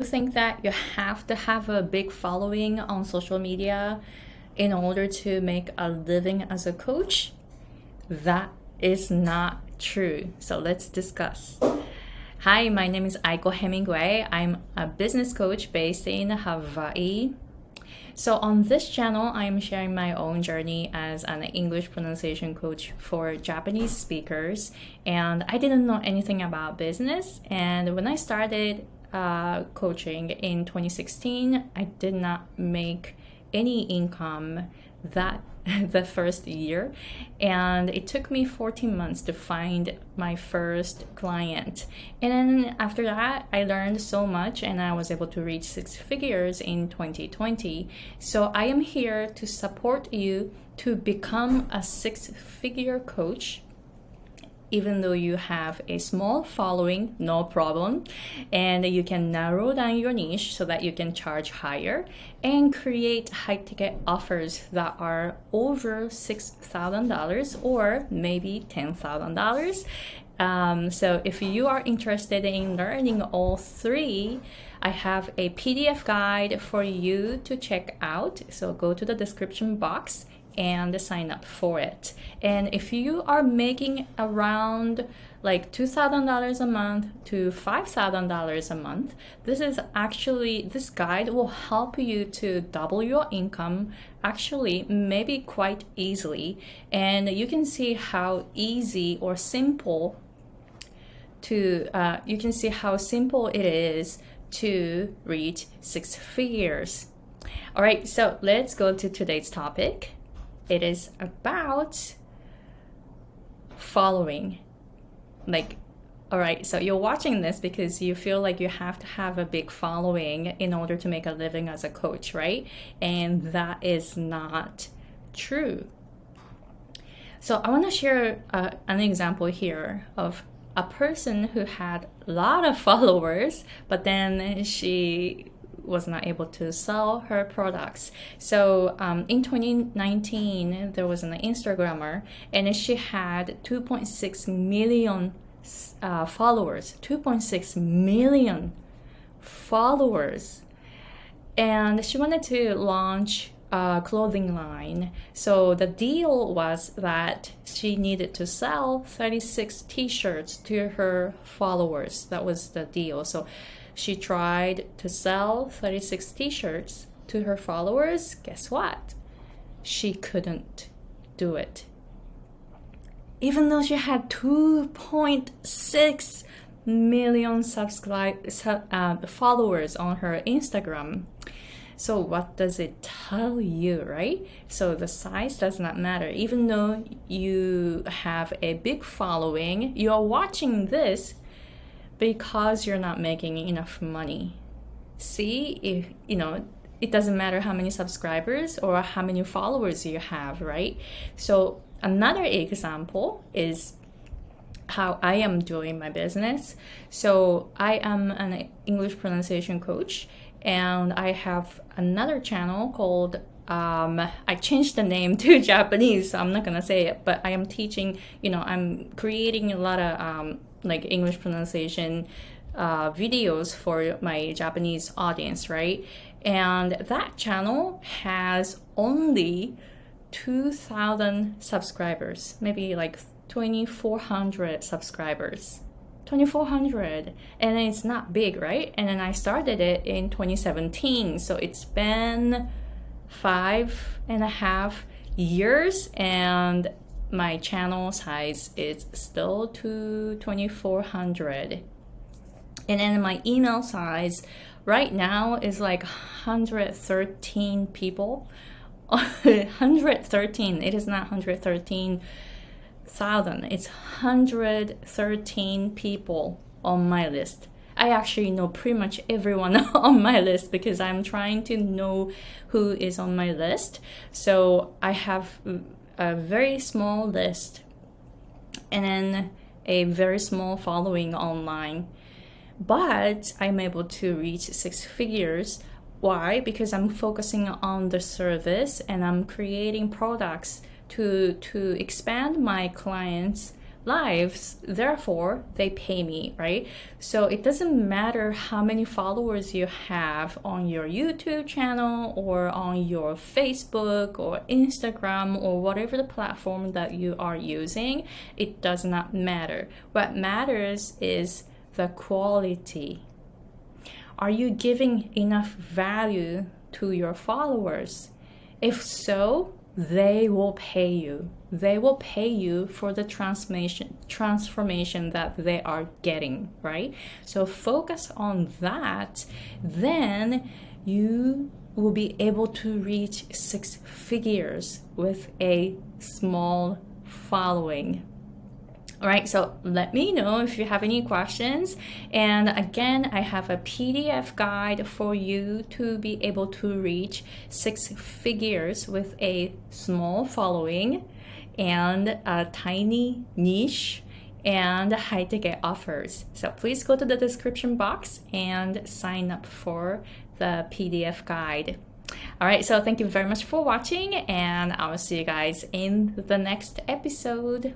Think that you have to have a big following on social media in order to make a living as a coach? That is not true. So let's discuss. Hi, my name is Aiko Hemingway. I'm a business coach based in Hawaii. So, on this channel, I'm sharing my own journey as an English pronunciation coach for Japanese speakers. And I didn't know anything about business. And when I started uh, coaching in 2016, I did not make any income that the first year. And it took me 14 months to find my first client. And then after that i learned so much and i was able to reach six figures in 2020 so i am here to support you to become a six figure coach even though you have a small following, no problem. And you can narrow down your niche so that you can charge higher and create high ticket offers that are over $6,000 or maybe $10,000. Um, so if you are interested in learning all three, I have a PDF guide for you to check out. So go to the description box and sign up for it. And if you are making around like $2,000 a month to $5,000 a month, this is actually, this guide will help you to double your income actually, maybe quite easily. And you can see how easy or simple to, uh, you can see how simple it is to reach six figures. All right, so let's go to today's topic. It is about following. Like, all right, so you're watching this because you feel like you have to have a big following in order to make a living as a coach, right? And that is not true. So I want to share uh, an example here of a person who had a lot of followers, but then she was not able to sell her products. So um, in 2019, there was an Instagrammer, and she had 2.6 million uh, followers. 2.6 million followers, and she wanted to launch a clothing line. So the deal was that she needed to sell 36 t-shirts to her followers. That was the deal. So she tried to sell 36 t shirts to her followers. Guess what? She couldn't do it. Even though she had 2.6 million subscribe, uh, followers on her Instagram. So, what does it tell you, right? So, the size does not matter. Even though you have a big following, you are watching this because you're not making enough money. See, if you know, it doesn't matter how many subscribers or how many followers you have, right? So, another example is how I am doing my business. So, I am an English pronunciation coach and I have another channel called um, I changed the name to Japanese, so I'm not gonna say it, but I am teaching, you know, I'm creating a lot of um, like English pronunciation uh, videos for my Japanese audience, right? And that channel has only 2,000 subscribers, maybe like 2,400 subscribers. 2400 and it's not big right and then i started it in 2017 so it's been five and a half years and my channel size is still to 2400 and then my email size right now is like 113 people. 113 it is not 113 thousand it's 113 people on my list I actually know pretty much everyone on my list because I'm trying to know who is on my list. So I have a very small list and then a very small following online. But I'm able to reach six figures. Why? Because I'm focusing on the service and I'm creating products to to expand my clients lives, therefore they pay me, right? So it doesn't matter how many followers you have on your YouTube channel or on your Facebook or Instagram or whatever the platform that you are using, it does not matter. What matters is the quality. Are you giving enough value to your followers? If so, they will pay you. They will pay you for the transformation transformation that they are getting, right? So focus on that, then you will be able to reach six figures with a small following. All right, so let me know if you have any questions. And again, I have a PDF guide for you to be able to reach six figures with a small following and a tiny niche and high ticket offers. So please go to the description box and sign up for the PDF guide. All right, so thank you very much for watching, and I will see you guys in the next episode.